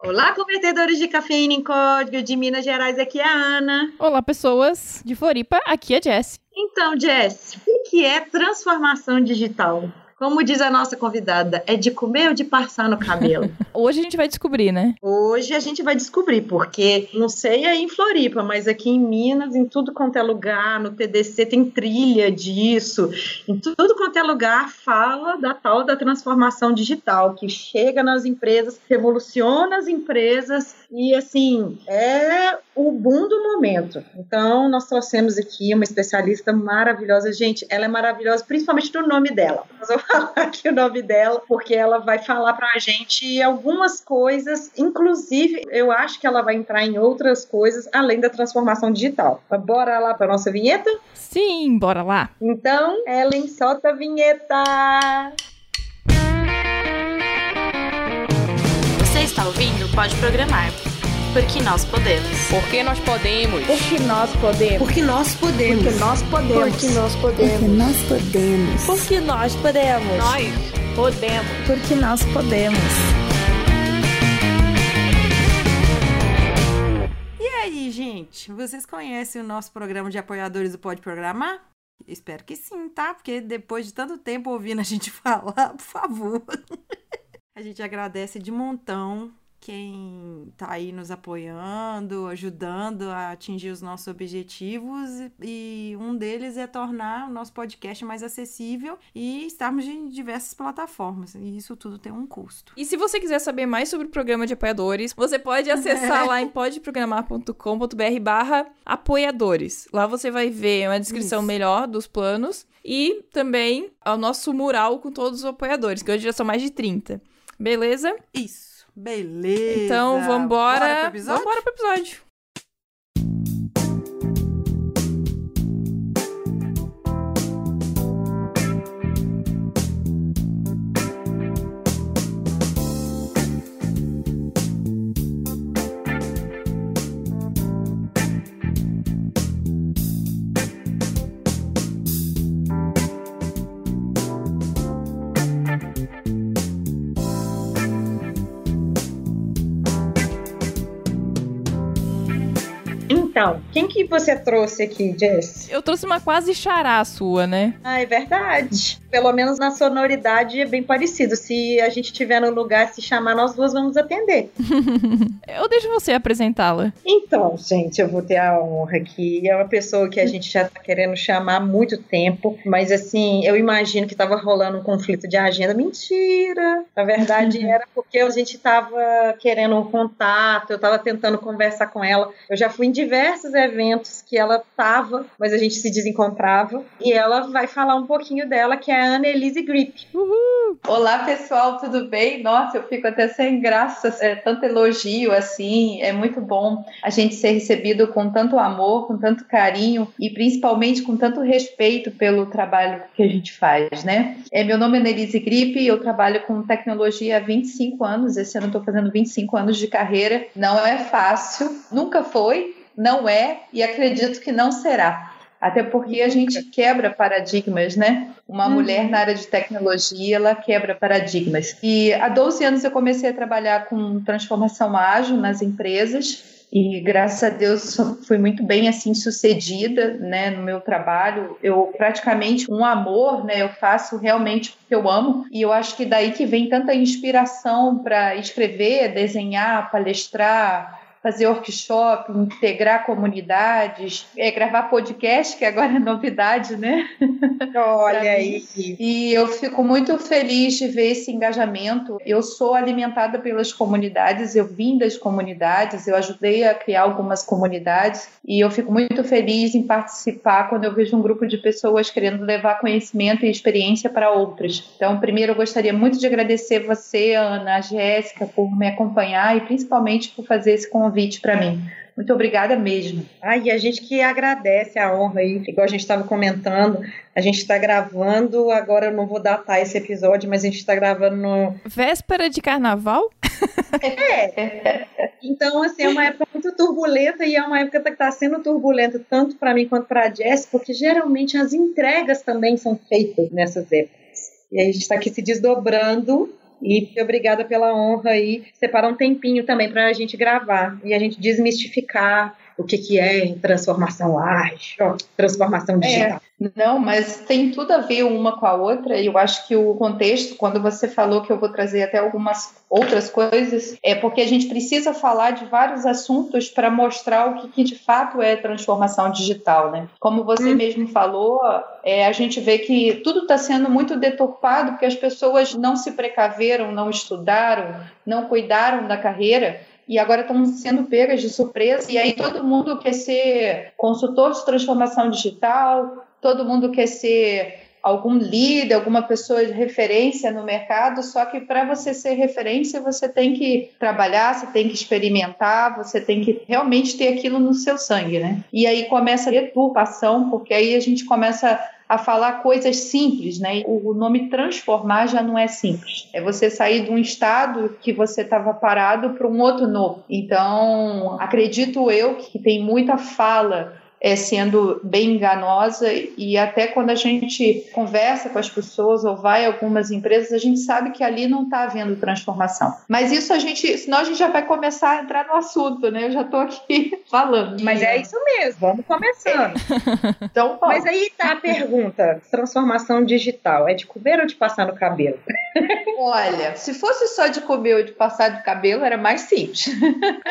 Olá, convertedores de cafeína em código de Minas Gerais, aqui é a Ana. Olá, pessoas de Floripa, aqui é a Jess. Então, Jess, o que é transformação digital? Como diz a nossa convidada, é de comer ou de passar no cabelo? Hoje a gente vai descobrir, né? Hoje a gente vai descobrir, porque não sei aí em Floripa, mas aqui em Minas, em tudo quanto é lugar, no TDC tem trilha disso, em tudo quanto é lugar fala da tal da transformação digital, que chega nas empresas, revoluciona as empresas e assim, é o boom do momento. Então, nós trouxemos aqui uma especialista maravilhosa. Gente, ela é maravilhosa, principalmente do nome dela. Nós vamos falar aqui o nome dela, porque ela vai falar pra gente algumas coisas, inclusive, eu acho que ela vai entrar em outras coisas além da transformação digital. Mas bora lá pra nossa vinheta? Sim, bora lá. Então, Ellen, solta a vinheta! está ouvindo pode programar. Porque nós podemos. Porque nós podemos. Porque nós podemos. Porque nós podemos. Porque nós podemos. Porque nós podemos. Porque nós podemos. Nós podemos. Porque nós podemos. E aí, gente? Vocês conhecem o nosso programa de apoiadores do Pode Programar? Espero que sim, tá? Porque depois de tanto tempo ouvindo a gente falar, por favor a gente agradece de montão quem tá aí nos apoiando, ajudando a atingir os nossos objetivos e um deles é tornar o nosso podcast mais acessível e estarmos em diversas plataformas. E isso tudo tem um custo. E se você quiser saber mais sobre o programa de apoiadores, você pode acessar lá em podeprogramar.com.br barra apoiadores. Lá você vai ver uma descrição Isso. melhor dos planos e também o nosso mural com todos os apoiadores, que hoje já são mais de 30. Beleza? Isso. Beleza. Então, vambora. Bora pro episódio? Vambora pro episódio. Então, quem que você trouxe aqui, Jess? Eu trouxe uma quase xará sua, né? Ah, é verdade. Pelo menos na sonoridade é bem parecido. Se a gente estiver no lugar, se chamar, nós duas vamos atender. Eu deixo você apresentá-la. Então, gente, eu vou ter a honra aqui. É uma pessoa que a gente já tá querendo chamar há muito tempo, mas assim, eu imagino que tava rolando um conflito de agenda. Mentira! Na verdade, era porque a gente tava querendo um contato, eu tava tentando conversar com ela. Eu já fui em diversos eventos que ela tava, mas a gente se desencontrava. E ela vai falar um pouquinho dela, que é a Ana Elise Grip. Olá pessoal, tudo bem? Nossa, eu fico até sem graça, é tanto elogio assim, é muito bom a gente ser recebido com tanto amor, com tanto carinho e principalmente com tanto respeito pelo trabalho que a gente faz, né? É, meu nome é Nelise Gripe, eu trabalho com tecnologia há 25 anos, esse ano estou fazendo 25 anos de carreira, não é fácil, nunca foi, não é e acredito que não será. Até porque a gente quebra paradigmas, né? Uma Uhum. mulher na área de tecnologia, ela quebra paradigmas. E há 12 anos eu comecei a trabalhar com transformação ágil nas empresas. E graças a Deus fui muito bem assim sucedida, né, no meu trabalho. Eu praticamente um amor, né, eu faço realmente porque eu amo. E eu acho que daí que vem tanta inspiração para escrever, desenhar, palestrar, fazer workshop, integrar comunidades, é, gravar podcast, que agora é novidade, né? Olha aí. E eu fico muito feliz de ver esse engajamento. Eu sou alimentada pelas comunidades, eu vim das comunidades, eu ajudei a criar algumas comunidades e eu fico muito feliz em participar quando eu vejo um grupo de pessoas querendo levar conhecimento e experiência para outras. Então, primeiro eu gostaria muito de agradecer você, Ana, a Jéssica, por me acompanhar e principalmente por fazer esse convite para mim. Muito obrigada mesmo. Ai, a gente que agradece a honra aí, igual a gente estava comentando, a gente está gravando, agora eu não vou datar esse episódio, mas a gente está gravando no. Véspera de carnaval? É. Então, assim, é uma época muito turbulenta e é uma época que está sendo turbulenta tanto para mim quanto para a Jess, porque geralmente as entregas também são feitas nessas épocas. E aí a gente está aqui se desdobrando E obrigada pela honra aí, separar um tempinho também para a gente gravar e a gente desmistificar o que, que é transformação ágil, transformação digital. Não, mas tem tudo a ver uma com a outra, e eu acho que o contexto, quando você falou que eu vou trazer até algumas outras coisas, é porque a gente precisa falar de vários assuntos para mostrar o que, que, de fato é transformação digital, né? Como você hum. mesmo falou, é, a gente vê que tudo está sendo muito deturpado porque as pessoas não se precaveram, não estudaram, não cuidaram da carreira e agora estão sendo pegas de surpresa. E aí todo mundo quer ser consultor de transformação digital, todo mundo quer ser algum líder, alguma pessoa de referência no mercado, só que para você ser referência, você tem que trabalhar, você tem que experimentar, você tem que realmente ter aquilo no seu sangue, né? E aí começa a deturpação, porque aí a gente começa a falar coisas simples, né? O nome transformar já não é simples. É você sair de um estado que você estava parado para um outro novo. Então, acredito eu que tem muita fala é, sendo bem enganosa e até quando a gente conversa com as pessoas ou vai a algumas empresas, a gente sabe que ali não está havendo transformação. Mas isso a gente, senão a gente já vai começar a entrar no assunto, né? Eu já estou aqui falando. Mas é isso mesmo, vamos começando. então, Mas aí tá a pergunta: transformação digital é de comer ou de passar no cabelo? Olha, se fosse só de comer ou de passar de cabelo, era mais simples.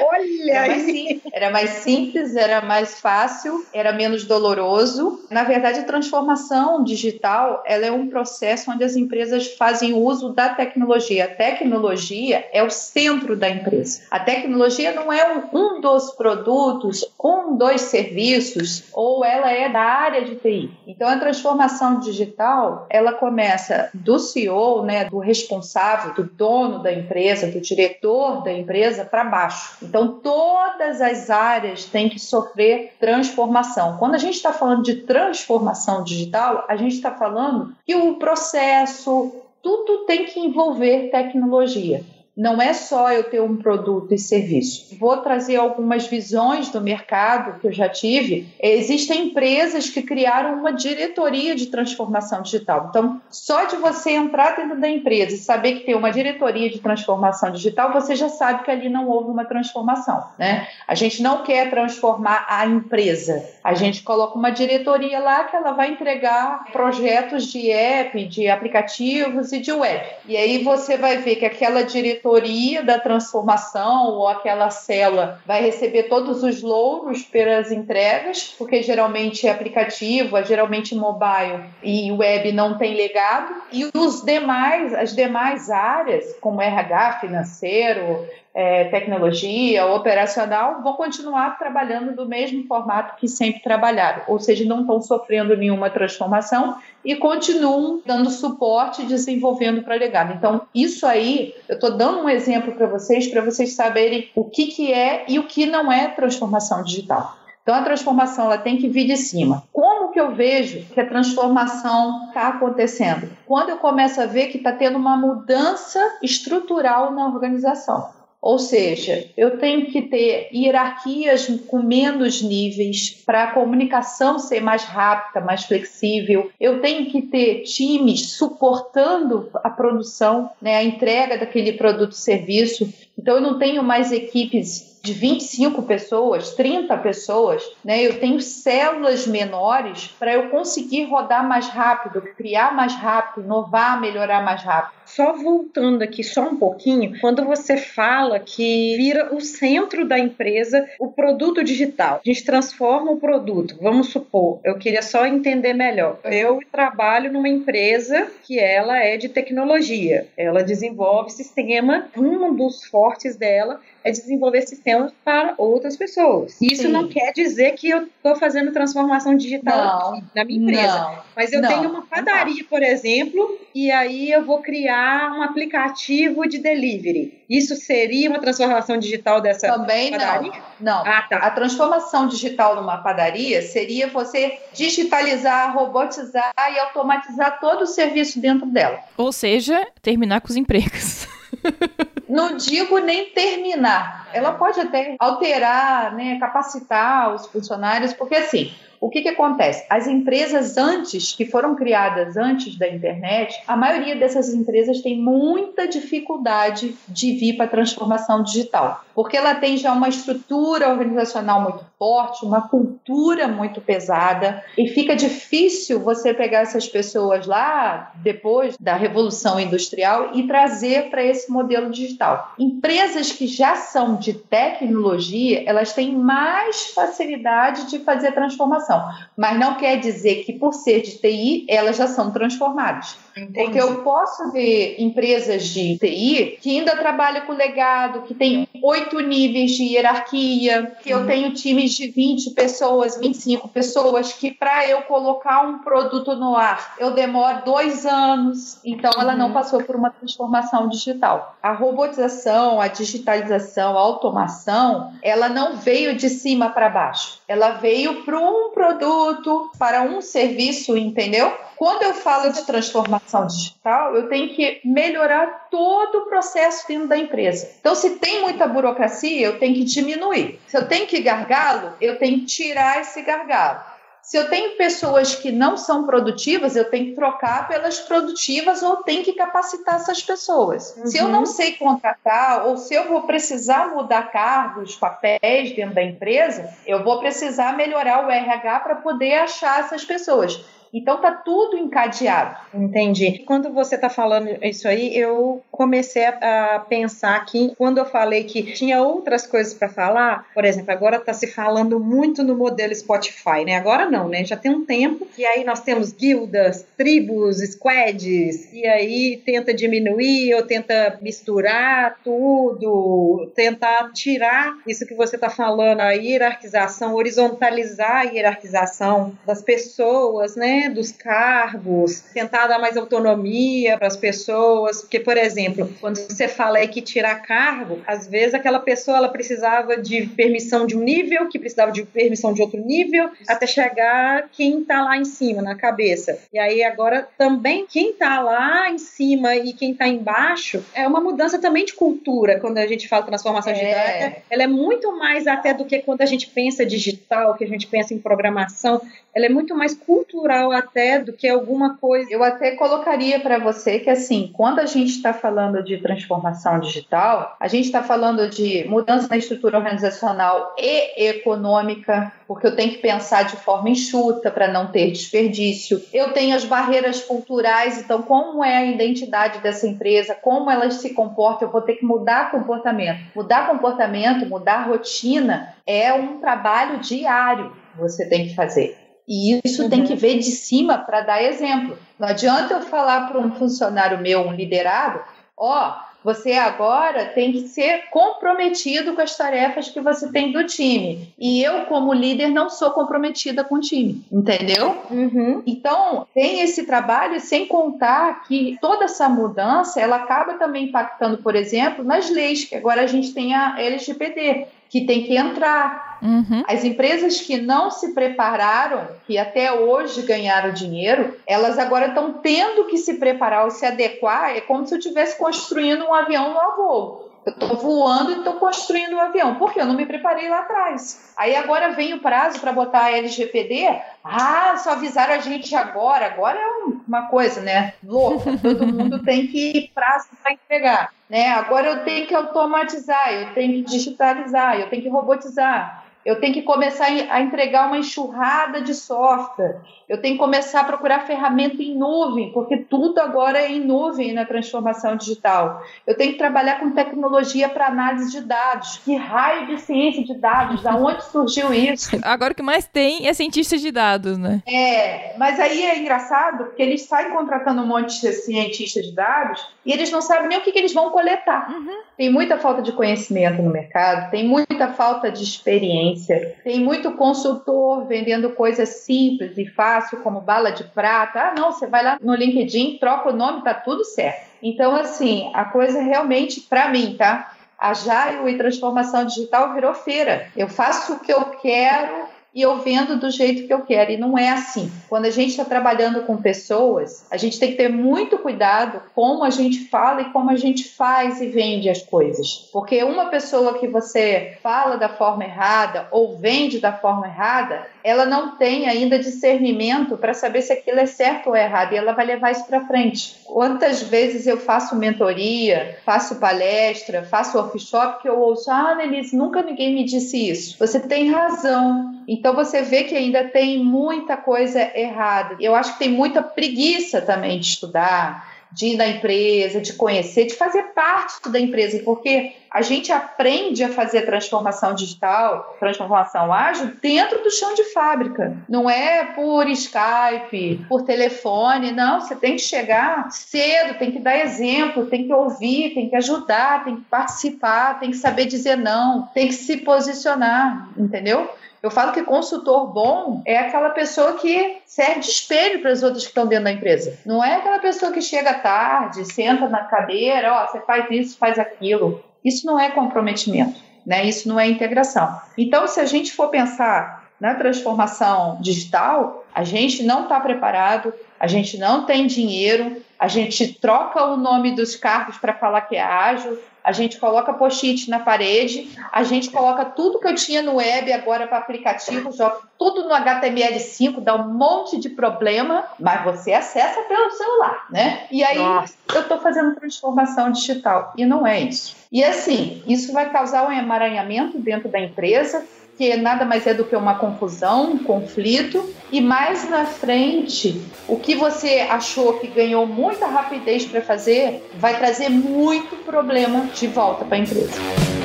Olha! era, mais simples, era mais simples, era mais fácil era menos doloroso. Na verdade, a transformação digital ela é um processo onde as empresas fazem uso da tecnologia. A tecnologia é o centro da empresa. A tecnologia não é um, um dos produtos, um dos serviços, ou ela é da área de TI. Então, a transformação digital ela começa do CEO, né, do responsável, do dono da empresa, do diretor da empresa para baixo. Então, todas as áreas têm que sofrer transformação transformação. Quando a gente está falando de transformação digital, a gente está falando que o processo, tudo tem que envolver tecnologia. Não é só eu ter um produto e serviço. Vou trazer algumas visões do mercado que eu já tive. Existem empresas que criaram uma diretoria de transformação digital. Então, só de você entrar dentro da empresa e saber que tem uma diretoria de transformação digital, você já sabe que ali não houve uma transformação. Né? A gente não quer transformar a empresa. A gente coloca uma diretoria lá que ela vai entregar projetos de app, de aplicativos e de web. E aí você vai ver que aquela diretoria diretoria da transformação ou aquela cela vai receber todos os louros pelas entregas, porque geralmente é aplicativo, é geralmente mobile e web não tem legado, e os demais, as demais áreas, como RH, financeiro, é, tecnologia, operacional, vão continuar trabalhando do mesmo formato que sempre trabalharam, ou seja, não estão sofrendo nenhuma transformação e continuam dando suporte e desenvolvendo para legado. Então, isso aí, eu estou dando um exemplo para vocês, para vocês saberem o que, que é e o que não é transformação digital. Então, a transformação ela tem que vir de cima. Como que eu vejo que a transformação está acontecendo? Quando eu começo a ver que está tendo uma mudança estrutural na organização. Ou seja, eu tenho que ter hierarquias com menos níveis para a comunicação ser mais rápida, mais flexível. Eu tenho que ter times suportando a produção, né, a entrega daquele produto serviço. Então, eu não tenho mais equipes de 25 pessoas, 30 pessoas, né? Eu tenho células menores para eu conseguir rodar mais rápido, criar mais rápido, inovar, melhorar mais rápido. Só voltando aqui só um pouquinho, quando você fala que vira o centro da empresa o produto digital, a gente transforma o produto. Vamos supor, eu queria só entender melhor. Eu trabalho numa empresa que ela é de tecnologia, ela desenvolve sistema, um dos fortes dela é desenvolver sistemas para outras pessoas. Isso Sim. não quer dizer que eu estou fazendo transformação digital não, na minha empresa. Não, mas eu não, tenho uma padaria, por exemplo, e aí eu vou criar um aplicativo de delivery. Isso seria uma transformação digital dessa Também padaria? não. Não. Ah, tá. A transformação digital numa padaria seria você digitalizar, robotizar e automatizar todo o serviço dentro dela. Ou seja, terminar com os empregos. Não digo nem terminar. Ela pode até alterar, né, capacitar os funcionários, porque assim, O que, que acontece? As empresas antes, que foram criadas antes da internet, a maioria dessas empresas tem muita dificuldade de vir para a transformação digital, porque ela tem já uma estrutura organizacional muito forte, uma cultura muito pesada, e fica difícil você pegar essas pessoas lá depois da revolução industrial e trazer para esse modelo digital. Empresas que já são de tecnologia, elas têm mais facilidade de fazer transformação, mas não quer dizer que por ser de TI elas já são transformadas. Entendi. Porque eu posso ver empresas de TI que ainda trabalham com legado, que tem oito níveis de hierarquia, que eu tenho times de 20 pessoas, 25 pessoas, que para eu colocar um produto no ar, eu demoro dois anos. Então, ela não passou por uma transformação digital. A robotização, a digitalização, a automação, ela não veio de cima para baixo. Ela veio para um produto, para um serviço, entendeu? Quando eu falo de transformação digital, eu tenho que melhorar todo o processo dentro da empresa. Então, se tem muita burocracia, eu tenho que diminuir. Se eu tenho que gargalo, eu tenho que tirar esse gargalo. Se eu tenho pessoas que não são produtivas, eu tenho que trocar pelas produtivas ou tenho que capacitar essas pessoas. Se eu não sei contratar ou se eu vou precisar mudar cargos, papéis dentro da empresa, eu vou precisar melhorar o RH para poder achar essas pessoas. Então tá tudo encadeado. Entendi. Quando você está falando isso aí, eu comecei a, pensar aqui, quando eu falei que tinha outras coisas para falar, por exemplo, agora está se falando muito no modelo Spotify, né? Agora não, né? Já tem um tempo, e aí nós temos guildas, tribos, squads, e aí tenta diminuir ou tenta misturar tudo, tentar tirar isso que você está falando, a hierarquização, horizontalizar a hierarquização das pessoas, né? Dos cargos, tentar dar mais autonomia para as pessoas, porque, por exemplo, quando você fala aí que tirar cargo, às vezes aquela pessoa ela precisava de permissão de um nível, que precisava de permissão de outro nível, até chegar quem está lá em cima, na cabeça. E aí agora também quem está lá em cima e quem está embaixo é uma mudança também de cultura quando a gente fala transformação É. digital. Ela é muito mais até do que quando a gente pensa digital, que a gente pensa em programação, ela é muito mais cultural até do que alguma coisa. Eu até colocaria para você que, assim, quando a gente está falando de transformação digital, a gente está falando de mudança na estrutura organizacional e econômica, porque eu tenho que pensar de forma enxuta para não ter desperdício. Eu tenho as barreiras culturais, então, como é a identidade dessa empresa, como elas se comportam, eu vou ter que mudar comportamento. Mudar comportamento, mudar rotina é um trabalho diário que você tem que fazer. E isso tem que ver de cima para dar exemplo. Não adianta eu falar para um funcionário meu, um liderado, ó, você agora tem que ser comprometido com as tarefas que você tem do time. E eu, como líder, não sou comprometida com o time, entendeu? Uhum. Então, tem esse trabalho, sem contar que toda essa mudança, ela acaba também impactando, por exemplo, nas leis, que agora a gente tem a LGPD, que tem que entrar. Uhum. As empresas que não se prepararam, que até hoje ganharam dinheiro, elas agora estão tendo que se preparar ou se adequar. É como se eu estivesse construindo um avião no voo. Eu estou voando e estou construindo um avião, porque eu não me preparei lá atrás. Aí agora vem o prazo para botar a LGPD. Ah, só avisaram a gente agora. Agora é um- uma coisa, né? Louca. Todo mundo tem que prazo para entregar. Né? Agora eu tenho que automatizar, eu tenho que digitalizar, eu tenho que robotizar. Eu tenho que começar a entregar uma enxurrada de software. Eu tenho que começar a procurar ferramenta em nuvem, porque tudo agora é em nuvem na transformação digital. Eu tenho que trabalhar com tecnologia para análise de dados. Que raio de ciência de dados? Da onde surgiu isso? Agora o que mais tem é cientista de dados, né? É, mas aí é engraçado porque eles saem contratando um monte de cientistas de dados e eles não sabem nem o que, que eles vão coletar. Tem muita falta de conhecimento no mercado, tem muita falta de experiência, tem muito consultor vendendo coisas simples e fácil, como bala de prata. Ah, não, você vai lá no LinkedIn, troca o nome, tá tudo certo. Então, assim, a coisa realmente, para mim, tá? A Jaio e transformação digital virou feira. Eu faço o que eu quero e eu vendo do jeito que eu quero. E não é assim. Quando a gente está trabalhando com pessoas, a gente tem que ter muito cuidado como a gente fala e como a gente faz e vende as coisas. Porque uma pessoa que você fala da forma errada ou vende da forma errada, ela não tem ainda discernimento para saber se aquilo é certo ou errado e ela vai levar isso para frente. Quantas vezes eu faço mentoria, faço palestra, faço workshop que eu ouço, ah, Annelise, nunca ninguém me disse isso. Você tem razão. Então você vê que ainda tem muita coisa errada. Eu acho que tem muita preguiça também de estudar de ir na empresa, de conhecer, de fazer parte da empresa, porque a gente aprende a fazer transformação digital, transformação ágil dentro do chão de fábrica. Não é por Skype, por telefone, não. Você tem que chegar cedo, tem que dar exemplo, tem que ouvir, tem que ajudar, tem que participar, tem que saber dizer não, tem que se posicionar, entendeu? Eu falo que consultor bom é aquela pessoa que serve de espelho para as outras que estão dentro da empresa. Não é aquela pessoa que chega tarde, senta na cadeira, ó, você faz isso, faz aquilo. Isso não é comprometimento, né? Isso não é integração. Então, se a gente for pensar na transformação digital, a gente não está preparado, a gente não tem dinheiro, a gente troca o nome dos cargos para falar que é ágil, a gente coloca post-it na parede, a gente coloca tudo que eu tinha no web agora para aplicativo, joga tudo no HTML5, dá um monte de problema, mas você acessa pelo celular, né? E aí Nossa. eu estou fazendo transformação digital e não é isso. E assim, isso vai causar um emaranhamento dentro da empresa, que nada mais é do que uma confusão, um conflito, e mais na frente, o que você achou que ganhou muita rapidez para fazer, vai trazer muito problema de volta para a empresa.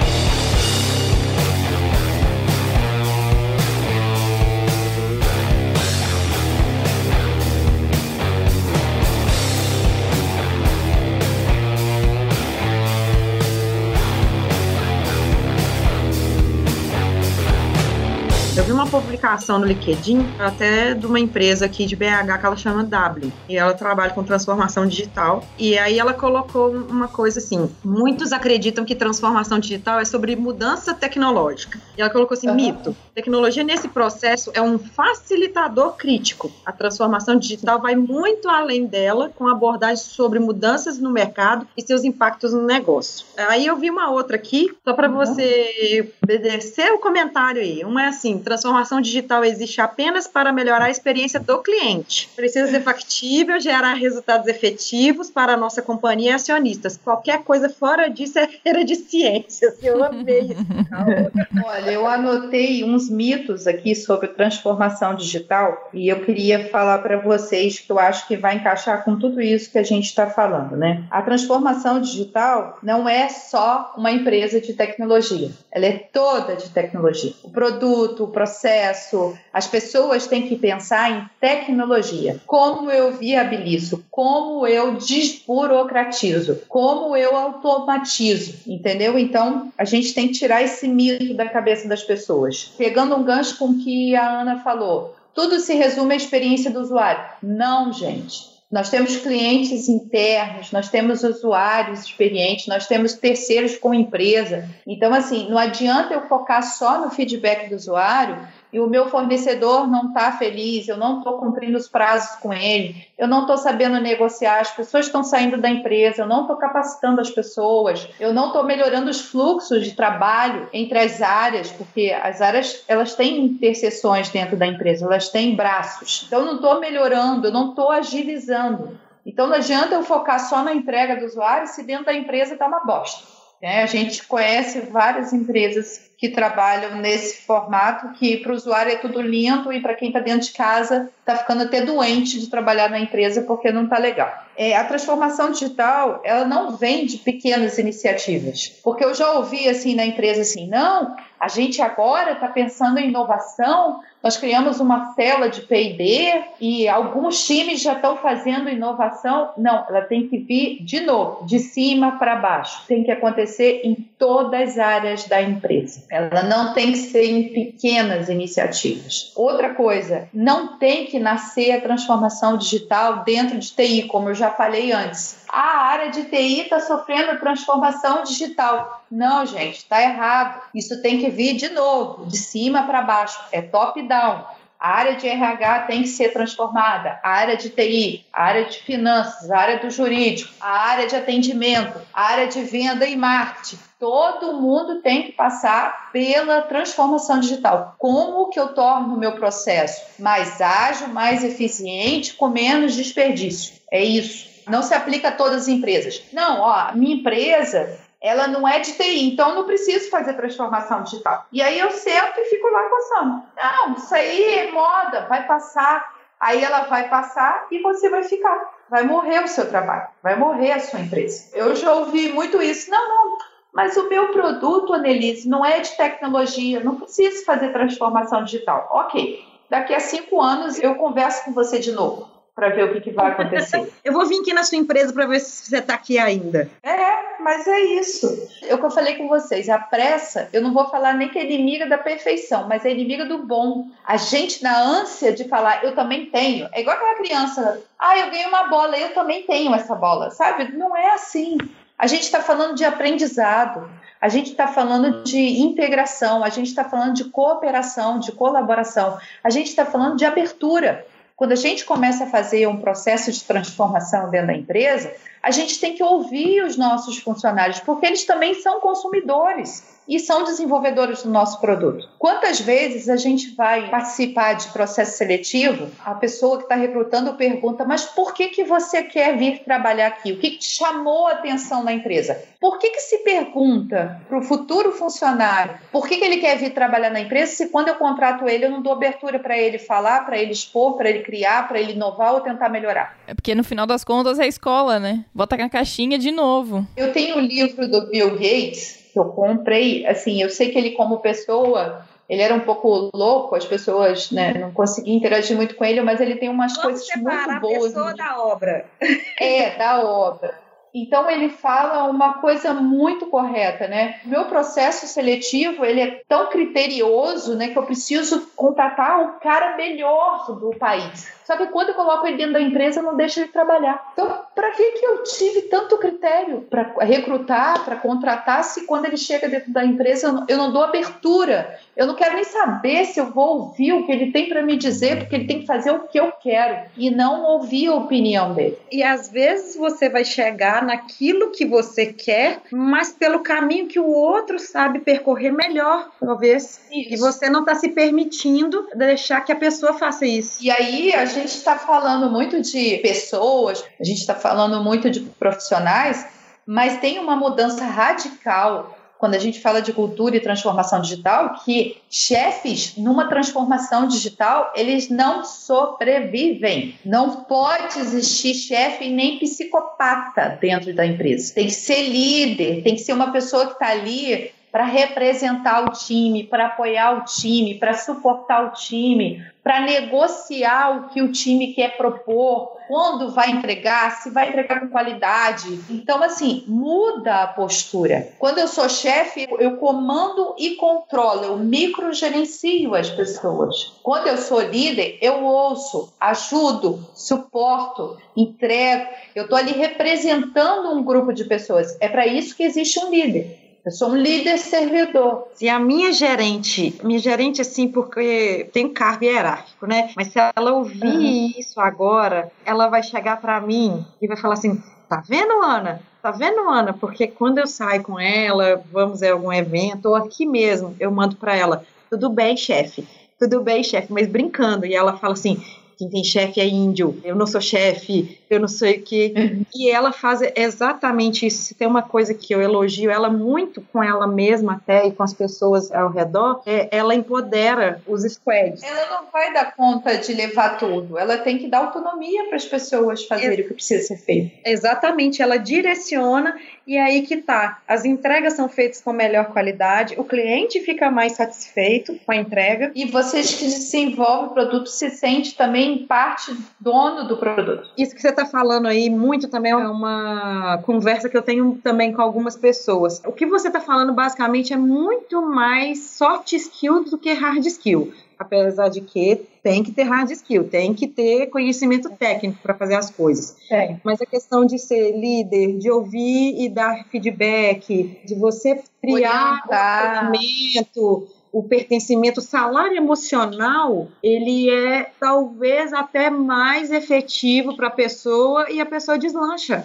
Publicação no LinkedIn, até de uma empresa aqui de BH que ela chama W. E ela trabalha com transformação digital. E aí ela colocou uma coisa assim: muitos acreditam que transformação digital é sobre mudança tecnológica. E ela colocou assim: uhum. mito. Tecnologia nesse processo é um facilitador crítico. A transformação digital vai muito além dela, com abordagem sobre mudanças no mercado e seus impactos no negócio. Aí eu vi uma outra aqui, só para uhum. você obedecer o comentário aí. Uma é assim: transformação digital existe apenas para melhorar a experiência do cliente. Precisa ser factível, gerar resultados efetivos para a nossa companhia e acionistas. Qualquer coisa fora disso é feira de ciências. Eu amei. Olha, eu anotei uns mitos aqui sobre transformação digital e eu queria falar para vocês que eu acho que vai encaixar com tudo isso que a gente está falando, né? A transformação digital não é só uma empresa de tecnologia, ela é toda de tecnologia. O produto, o processo, as pessoas têm que pensar em tecnologia. Como eu viabilizo? Como eu desburocratizo? Como eu automatizo? Entendeu? Então, a gente tem que tirar esse mito da cabeça das pessoas. Pegando um gancho com o que a Ana falou, tudo se resume à experiência do usuário. Não, gente. Nós temos clientes internos, nós temos usuários experientes, nós temos terceiros com empresa. Então, assim, não adianta eu focar só no feedback do usuário e o meu fornecedor não está feliz, eu não estou cumprindo os prazos com ele, eu não estou sabendo negociar, as pessoas estão saindo da empresa, eu não estou capacitando as pessoas, eu não estou melhorando os fluxos de trabalho entre as áreas, porque as áreas elas têm interseções dentro da empresa, elas têm braços. Então eu não estou melhorando, eu não estou agilizando. Então não adianta eu focar só na entrega do usuário se dentro da empresa está uma bosta. É, a gente conhece várias empresas que trabalham nesse formato, que para o usuário é tudo lindo e para quem está dentro de casa está ficando até doente de trabalhar na empresa porque não está legal. É, a transformação digital ela não vem de pequenas iniciativas, porque eu já ouvi assim na empresa assim, não, a gente agora está pensando em inovação, nós criamos uma célula de P&D e alguns times já estão fazendo inovação. Não, ela tem que vir de novo, de cima para baixo. Tem que acontecer em todas as áreas da empresa. Ela não tem que ser em pequenas iniciativas. Outra coisa, não tem que nascer a transformação digital dentro de TI, como eu já falei antes. A área de TI está sofrendo transformação digital. Não, gente, está errado. Isso tem que vir de novo, de cima para baixo. É top-down. A área de RH tem que ser transformada, a área de TI, a área de finanças, a área do jurídico, a área de atendimento, a área de venda e marketing. Todo mundo tem que passar pela transformação digital. Como que eu torno o meu processo mais ágil, mais eficiente, com menos desperdício? É isso. Não se aplica a todas as empresas. Não, ó, minha empresa ela não é de TI, então eu não preciso fazer transformação digital. E aí eu sento e fico lá coçando. Não, isso aí é moda, vai passar. Aí ela vai passar e você vai ficar. Vai morrer o seu trabalho, vai morrer a sua empresa. Eu já ouvi muito isso. Não, não, mas o meu produto, Annelise, não é de tecnologia, não preciso fazer transformação digital. Ok, daqui a cinco anos eu converso com você de novo para ver o que, que vai acontecer. eu vou vir aqui na sua empresa para ver se você está aqui ainda. É, mas é isso. É o que eu falei com vocês. A pressa, eu não vou falar nem que é inimiga da perfeição, mas é inimiga do bom. A gente, na ânsia de falar, eu também tenho, é igual aquela criança, ah, eu ganhei uma bola, eu também tenho essa bola, sabe? Não é assim. A gente está falando de aprendizado, a gente está falando de integração, a gente está falando de cooperação, de colaboração, a gente está falando de abertura. Quando a gente começa a fazer um processo de transformação dentro da empresa, a gente tem que ouvir os nossos funcionários, porque eles também são consumidores e são desenvolvedores do nosso produto. Quantas vezes a gente vai participar de processo seletivo, a pessoa que está recrutando pergunta, mas por que, que você quer vir trabalhar aqui? O que, que te chamou a atenção na empresa? Por que, que se pergunta para o futuro funcionário por que, que ele quer vir trabalhar na empresa se quando eu contrato ele eu não dou abertura para ele falar, para ele expor, para ele criar, para ele inovar ou tentar melhorar? É porque no final das contas é a escola, né? Bota na caixinha de novo. Eu tenho o um livro do Bill Gates que eu comprei, assim, eu sei que ele como pessoa, ele era um pouco louco, as pessoas né, não conseguiam interagir muito com ele, mas ele tem umas Vamos coisas muito boas. A pessoa da obra. É, da obra. Então ele fala uma coisa muito correta, né? Meu processo seletivo ele é tão criterioso, né, que eu preciso contratar o cara melhor do país. Só que quando eu coloco ele dentro da empresa, não deixa ele trabalhar. Então, para que, que eu tive tanto critério para recrutar, para contratar, se quando ele chega dentro da empresa eu não, eu não dou abertura? Eu não quero nem saber se eu vou ouvir o que ele tem para me dizer, porque ele tem que fazer o que eu quero e não ouvir a opinião dele. E às vezes você vai chegar naquilo que você quer, mas pelo caminho que o outro sabe percorrer melhor, talvez. Isso. E você não está se permitindo deixar que a pessoa faça isso. E aí a gente está falando muito de pessoas, a gente está falando muito de profissionais, mas tem uma mudança radical quando a gente fala de cultura e transformação digital, que chefes numa transformação digital, eles não sobrevivem. Não pode existir chefe nem psicopata dentro da empresa. Tem que ser líder, tem que ser uma pessoa que está ali para representar o time, para apoiar o time, para suportar o time, para negociar o que o time quer propor, quando vai entregar, se vai entregar com qualidade. Então, assim, muda a postura. Quando eu sou chefe, eu comando e controlo, eu microgerencio as pessoas. Quando eu sou líder, eu ouço, ajudo, suporto, entrego. Eu estou ali representando um grupo de pessoas. É para isso que existe um líder. Eu sou um líder servidor. Se a minha gerente, minha gerente assim, porque tem cargo hierárquico, né? Mas se ela ouvir uhum. isso agora, ela vai chegar para mim e vai falar assim: tá vendo, Ana? Tá vendo, Ana? Porque quando eu saio com ela, vamos a algum evento, ou aqui mesmo, eu mando para ela: tudo bem, chefe? Tudo bem, chefe, mas brincando. E ela fala assim: quem tem chefe é índio, eu não sou chefe, eu não sei o que. Uhum. E ela faz exatamente isso. Se tem uma coisa que eu elogio ela muito com ela mesma até e com as pessoas ao redor, é ela empodera os squads. Ela não vai dar conta de levar tudo, ela tem que dar autonomia para as pessoas fazerem o que precisa ser feito. Exatamente, ela direciona E aí que tá. As entregas são feitas com melhor qualidade, o cliente fica mais satisfeito com a entrega. E vocês que desenvolvem o produto se sente também parte dono do produto. Isso que você está falando aí muito também é uma conversa que eu tenho também com algumas pessoas. O que você está falando basicamente é muito mais soft skill do que hard skill apesar de que tem que ter hard skill, tem que ter conhecimento técnico para fazer as coisas. É. Mas a questão de ser líder, de ouvir e dar feedback, de você criar Orientar. o movimento, o pertencimento, o salário emocional, ele é talvez até mais efetivo para a pessoa e a pessoa deslancha.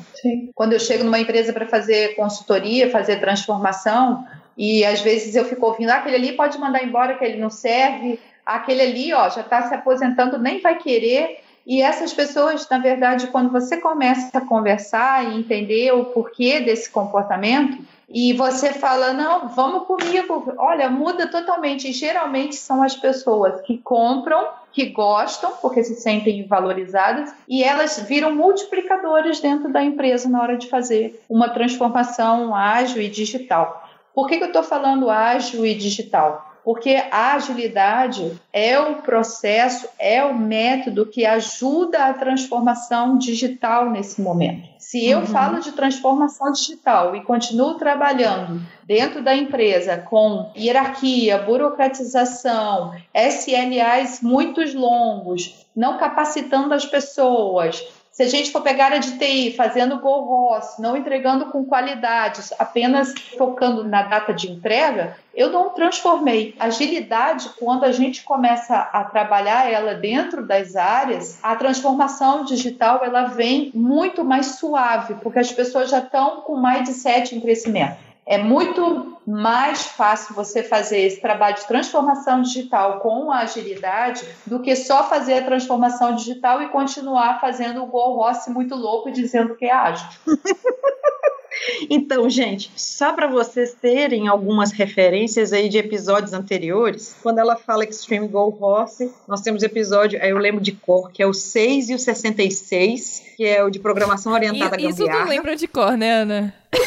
Quando eu chego numa empresa para fazer consultoria, fazer transformação, e às vezes eu fico ouvindo, ah, aquele ali pode mandar embora, que ele não serve, aquele ali, ó, já está se aposentando, nem vai querer. E essas pessoas, na verdade, quando você começa a conversar e entender o porquê desse comportamento, e você fala, não, vamos comigo, olha, muda totalmente. E geralmente são as pessoas que compram, que gostam, porque se sentem valorizadas, e elas viram multiplicadores dentro da empresa na hora de fazer uma transformação ágil e digital. Por que, que eu estou falando ágil e digital? Porque a agilidade é o processo, é o método que ajuda a transformação digital nesse momento. Se eu falo de transformação digital e continuo trabalhando dentro da empresa com hierarquia, burocratização, SLAs muito longos, não capacitando as pessoas, se a gente for pegar a área de TI, fazendo não entregando com qualidade, apenas focando na data de entrega, eu não transformei. Agilidade, quando a gente começa a trabalhar ela dentro das áreas, a transformação digital ela vem muito mais suave, porque as pessoas já estão com mindset em crescimento. É muito mais fácil você fazer esse trabalho de transformação digital com a agilidade do que só fazer a transformação digital e continuar fazendo o Go Rossi muito louco e dizendo que é ágil. Então, gente, só para vocês terem algumas referências aí de episódios anteriores, quando ela fala Extreme Go Horse, nós temos episódio, aí eu lembro de cor, que é o 6 e o 66, que é o de programação orientada a E- Isso tu gambiarra. lembra de cor, né, Ana?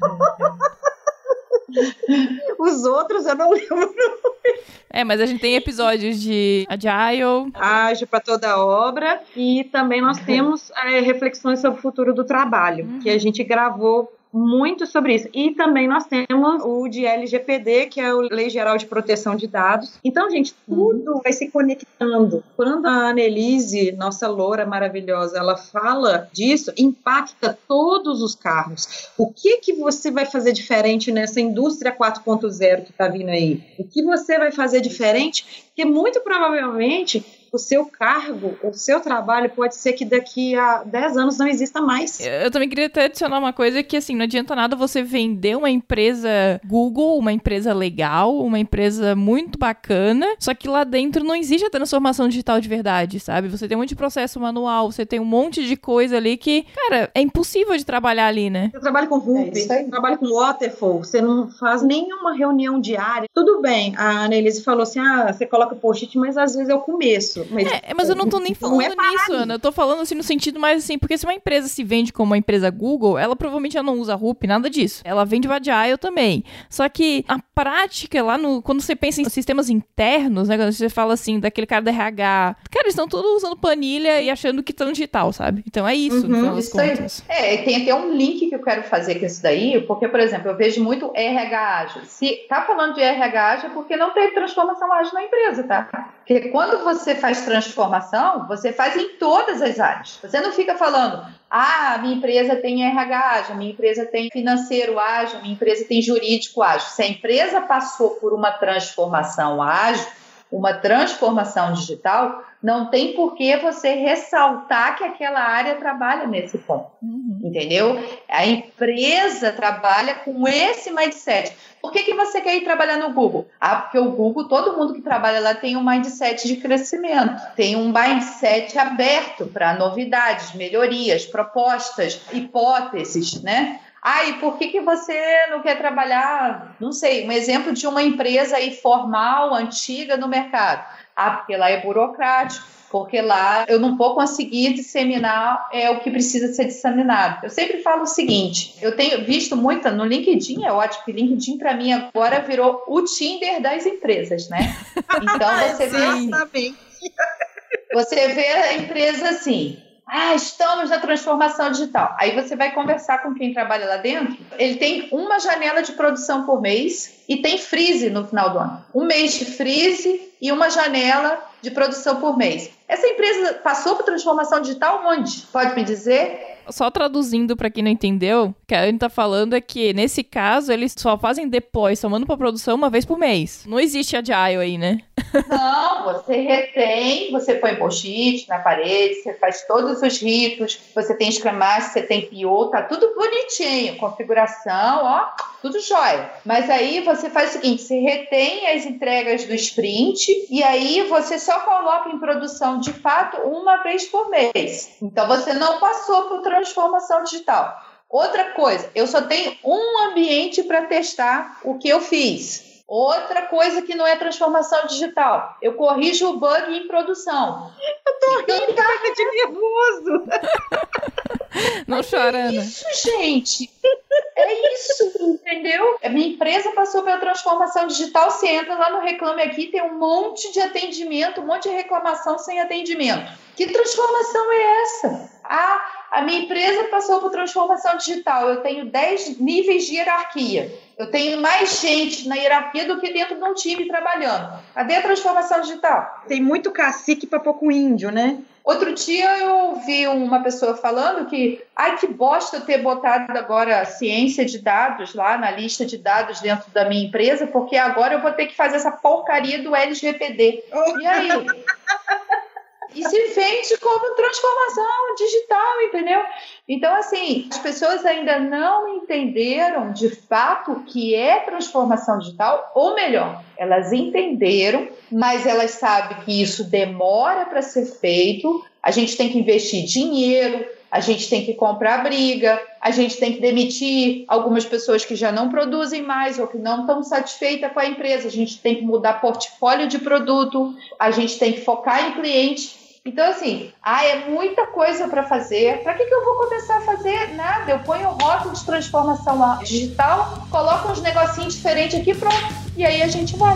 Os outros eu não lembro. É, mas a gente tem episódios de Agile. Ágil para toda obra e também nós temos é, reflexões sobre o futuro do trabalho, que a gente gravou muito sobre isso. E também nós temos o de LGPD, que é a Lei Geral de Proteção de Dados. Então, gente, tudo vai se conectando. Quando a Annelise, nossa loura maravilhosa, ela fala disso, impacta todos os carros. O que que você vai fazer diferente nessa indústria 4.0 que está vindo aí? O que você vai fazer diferente? Porque muito provavelmente o seu cargo, o seu trabalho pode ser que daqui a 10 anos não exista mais. Eu eu também queria até adicionar uma coisa que, assim, não adianta nada você vender uma empresa Google, uma empresa legal, uma empresa muito bacana, só que lá dentro não existe a transformação digital de verdade, sabe? Você tem um monte de processo manual, você tem um monte de coisa ali que, cara, é impossível de trabalhar ali, né? Eu trabalho com É Ruby, isso aí. trabalho com Waterfall, você não faz nenhuma reunião diária. Tudo bem, a Annelise falou assim: ah, você coloca post-it, mas às vezes é o começo. Mas, É, mas eu não tô nem falando é nisso, Ana. Eu tô falando assim no sentido mais assim, porque se uma empresa se vende como uma empresa Google, ela provavelmente já não usa RUP, nada disso. Ela vende o Agile também. Só que a prática lá no. Quando você pensa em sistemas internos, né? Quando você fala assim, daquele cara da RH, cara, eles estão todos usando planilha e achando que estão digital, sabe? Então é isso, Uhum, isso contas. É, tem até um link que eu quero fazer com isso daí, porque, por exemplo, eu vejo muito RH ágil. Se tá falando de RH ágil, é porque não teve transformação ágil na empresa, tá? Porque quando você faz transformação, você faz em todas as áreas. Você não fica falando, ah, minha empresa tem RH ágil, minha empresa tem financeiro ágil, minha empresa tem jurídico ágil. Se a empresa passou por uma transformação ágil, uma transformação digital, não tem por que você ressaltar que aquela área trabalha nesse ponto. Entendeu? A empresa trabalha com esse mindset. Por que, que você quer ir trabalhar no Google? Ah, porque o Google, todo mundo que trabalha lá tem um mindset de crescimento, tem um mindset aberto para novidades, melhorias, propostas, hipóteses, né? Ah, e por que, que você não quer trabalhar, não sei, um exemplo de uma empresa aí formal, antiga no mercado? Ah, porque lá é burocrático. Porque lá eu não vou conseguir disseminar é, o que precisa ser disseminado. Eu sempre falo o seguinte: eu tenho visto muito no LinkedIn, é ótimo que LinkedIn para mim agora virou o Tinder das empresas, né? Então você vê, Exatamente. você vê a empresa assim. Ah, estamos na transformação digital. Aí você vai conversar com quem trabalha lá dentro. Ele tem uma janela de produção por mês e tem freeze no final do ano. Um mês de freeze e uma janela de produção por mês. Essa empresa passou por transformação digital onde? Pode me dizer? Só traduzindo pra quem não entendeu, o que a Anne tá falando é que, nesse caso, eles só fazem deploy, só mandam pra produção uma vez por mês. Não existe agile aí, né? Não, você retém, você põe post-it na parede, você faz todos os ritos, você tem Master, você tem PO, tá tudo bonitinho, configuração, ó, tudo jóia. Mas aí você faz o seguinte, você retém as entregas do sprint e aí você só coloca em produção de fato uma vez por mês. Então você não passou por transformação digital. Outra coisa, eu só tenho um ambiente para testar o que eu fiz. Outra coisa que não é transformação digital, eu corrijo o bug em produção. Eu tô rindo, fica de nervoso. Não chora, É isso, gente. É isso, entendeu? A minha empresa passou pela transformação digital. Você entra lá no Reclame Aqui, tem um monte de atendimento, um monte de reclamação sem atendimento. Que transformação é essa? Ah, a minha empresa passou por transformação digital. Eu tenho 10 níveis de hierarquia. Eu tenho mais gente na hierarquia do que dentro de um time trabalhando. Cadê a transformação digital? Tem muito cacique pra pouco índio, né? Outro dia eu ouvi uma pessoa falando que, ai que bosta ter botado agora ciência de dados lá na lista de dados dentro da minha empresa, porque agora eu vou ter que fazer essa porcaria do LGPD. E aí? E se vende como transformação digital, entendeu? Então, assim, as pessoas ainda não entenderam de fato o que é transformação digital, ou melhor, elas entenderam, mas elas sabem que isso demora para ser feito, a gente tem que investir dinheiro, a gente tem que comprar briga, a gente tem que demitir algumas pessoas que já não produzem mais ou que não estão satisfeitas com a empresa, a gente tem que mudar portfólio de produto, a gente tem que focar em cliente. Então, assim, ah, é muita coisa para fazer. Para que, que eu vou começar a fazer? Nada. Eu ponho o rótulo de transformação digital, coloco uns negocinhos diferentes aqui, pronto. E aí a gente vai.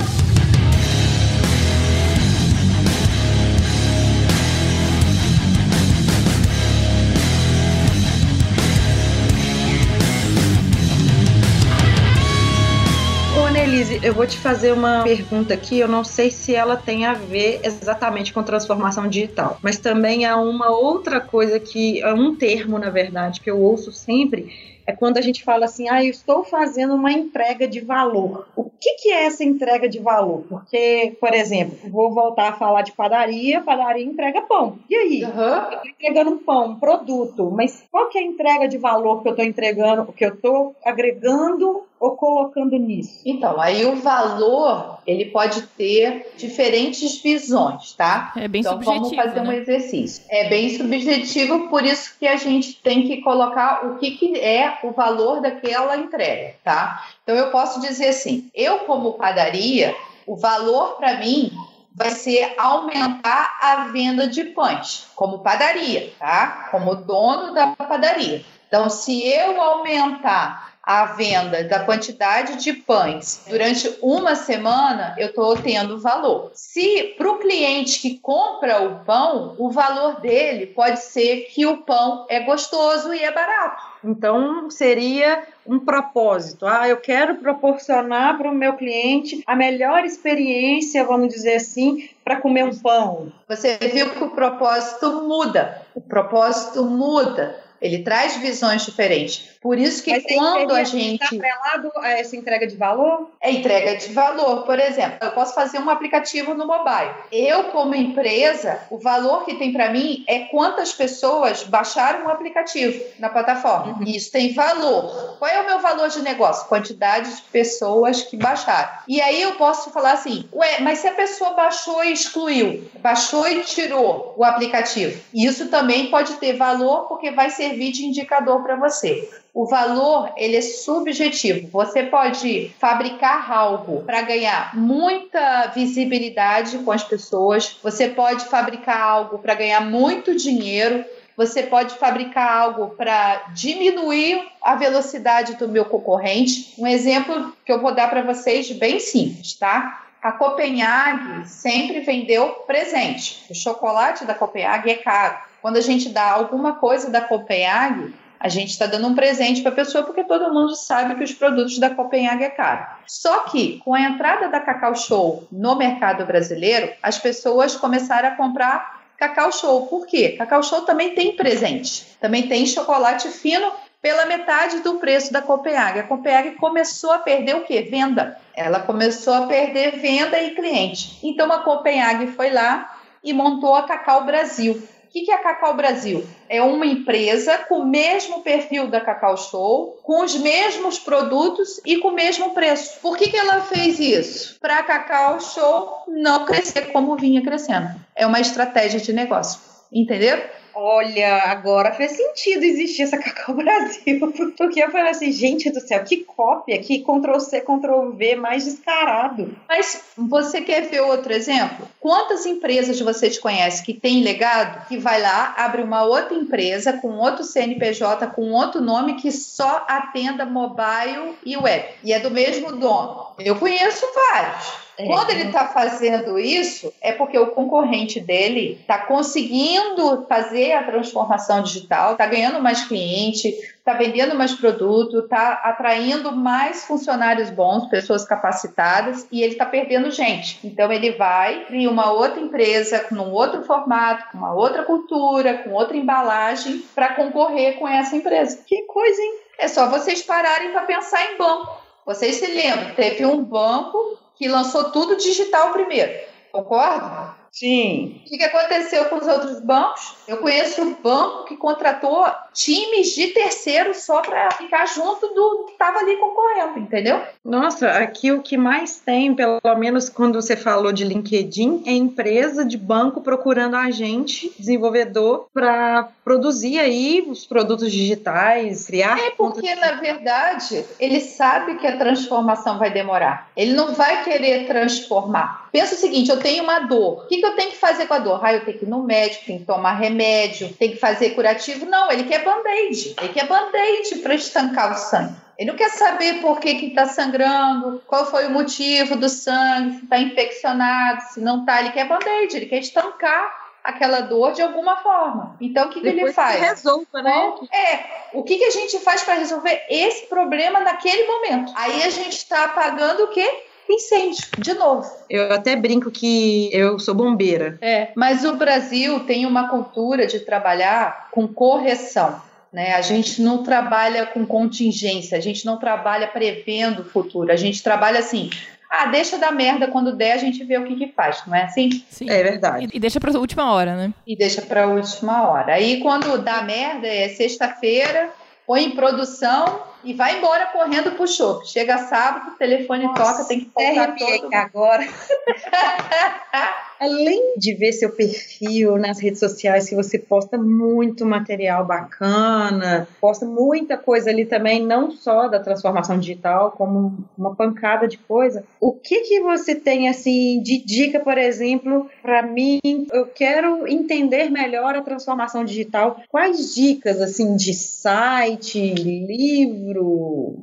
Eu vou te fazer uma pergunta aqui. Eu não sei se ela tem a ver exatamente com transformação digital, mas também há uma outra coisa que é um termo, na verdade, que eu ouço sempre. É quando a gente fala assim, ah, eu estou fazendo uma entrega de valor. O que, que é essa entrega de valor? Porque, por exemplo, vou voltar a falar de padaria, padaria entrega pão. E aí? Uhum. Eu estou entregando um pão, um produto, mas qual que é a entrega de valor que eu estou entregando, que eu estou agregando ou colocando nisso? Então, aí o valor, ele pode ter diferentes visões, tá? É bem então, subjetivo, vamos fazer um né? exercício. É bem subjetivo, por isso que a gente tem que colocar o que, que é o valor daquela entrega, tá? Então, eu posso dizer assim, eu como padaria, o valor para mim vai ser aumentar a venda de pães, como padaria, tá? Como dono da padaria. Então, se eu aumentar a venda da quantidade de pães durante uma semana, eu estou tendo valor. Se para o cliente que compra o pão, o valor dele pode ser que o pão é gostoso e é barato. Então, seria um propósito. Ah, eu quero proporcionar para o meu cliente a melhor experiência, vamos dizer assim, para comer um pão. Você viu que o propósito muda. O propósito muda. Ele traz visões diferentes. Por isso que Mas quando a gente. Está atrelado a essa entrega de valor? É entrega de valor. Por exemplo, eu posso fazer um aplicativo no mobile. Eu, como empresa, o valor que tem para mim é quantas pessoas baixaram o aplicativo na plataforma. E Isso tem valor. Qual é o meu valor de negócio? Quantidade de pessoas que baixaram. E aí eu posso falar assim: ué, mas se a pessoa baixou e excluiu, baixou e tirou o aplicativo, isso também pode ter valor porque vai servir de indicador para você. O valor, ele é subjetivo. Você pode fabricar algo para ganhar muita visibilidade com as pessoas, você pode fabricar algo para ganhar muito dinheiro, você pode fabricar algo para diminuir a velocidade do meu concorrente. Um exemplo que eu vou dar para vocês bem simples, tá? A Copenhague sempre vendeu presente. O chocolate da Copenhague é caro. Quando a gente dá alguma coisa da Copenhague, a gente está dando um presente para a pessoa porque todo mundo sabe que os produtos da Copenhague é caro. Só que com a entrada da Cacau Show no mercado brasileiro, as pessoas começaram a comprar Cacau Show. Por quê? Cacau Show também tem presente. Também tem chocolate fino pela metade do preço da Copenhague. A Copenhague começou a perder o quê? Venda. Ela começou a perder venda e cliente. Então a Copenhague foi lá e montou a Cacau Brasil. O que é a Cacau Brasil? É uma empresa com o mesmo perfil da Cacau Show, com os mesmos produtos e com o mesmo preço. Por que, que ela fez isso? Para a Cacau Show não crescer como vinha crescendo. É uma estratégia de negócio. Entendeu? Olha, agora fez sentido existir essa Cacau Brasil. Porque eu falei assim, gente do céu, que cópia, que Ctrl-C, Ctrl-V mais descarado. Mas você quer ver outro exemplo? Quantas empresas você conhece que tem legado, que vai lá, abre uma outra empresa com outro CNPJ, com outro nome, que só atenda mobile e web? E é do mesmo dono. Eu conheço vários. É. Quando ele está fazendo isso, é porque o concorrente dele está conseguindo fazer a transformação digital, está ganhando mais cliente, está vendendo mais produto, está atraindo mais funcionários bons, pessoas capacitadas, e ele está perdendo gente. Então ele vai criar uma outra empresa com um outro formato, com uma outra cultura, com outra embalagem para concorrer com essa empresa. Que coisa, hein? É só vocês pararem para pensar em banco. Vocês se lembram? Teve um banco que lançou tudo digital primeiro. Concorda? Sim. O que, aconteceu com os outros bancos? Eu conheço um banco que contratou times de terceiro só para ficar junto do que estava ali concorrendo, entendeu? Nossa, aqui o que mais tem, pelo menos quando você falou de LinkedIn, é empresa de banco procurando agente, desenvolvedor, para produzir aí os produtos digitais, criar. É porque, na verdade, ele sabe que a transformação vai demorar. Ele não vai querer transformar. Pensa o seguinte: eu tenho uma dor. O que, que eu tenho que fazer com a dor? Ah, eu tenho que ir no médico, tenho que tomar remédio, tenho que fazer curativo. Não, ele quer band-aid. Ele quer band-aid para estancar o sangue. Ele não quer saber por que está sangrando, qual foi o motivo do sangue, se está infeccionado, se não está. Ele quer band-aid, ele quer estancar aquela dor de alguma forma. Então, o que, que ele faz? que resolva, né? É, o que, que a gente faz para resolver esse problema naquele momento? Aí a gente está apagando o quê? Incêndio, de novo. Eu até brinco que eu sou bombeira. É, mas o Brasil tem uma cultura de trabalhar com correção. Né? A gente não trabalha com contingência, a gente não trabalha prevendo o futuro, a gente trabalha assim. Ah, deixa dar merda quando der, a gente vê o que, que faz, não é assim? Sim. É verdade. E, e deixa pra última hora, né? E deixa para a última hora. Aí quando dá merda é sexta-feira, põe em produção e vai embora correndo pro show. Chega sábado, o telefone toca, tem que voltar todo. agora. Além de ver seu perfil nas redes sociais, que você posta muito material bacana, posta muita coisa ali também, não só da transformação digital, como uma pancada de coisa. O que que você tem assim de dica, por exemplo, para mim? Eu quero entender melhor a transformação digital. Quais dicas assim de site, livro,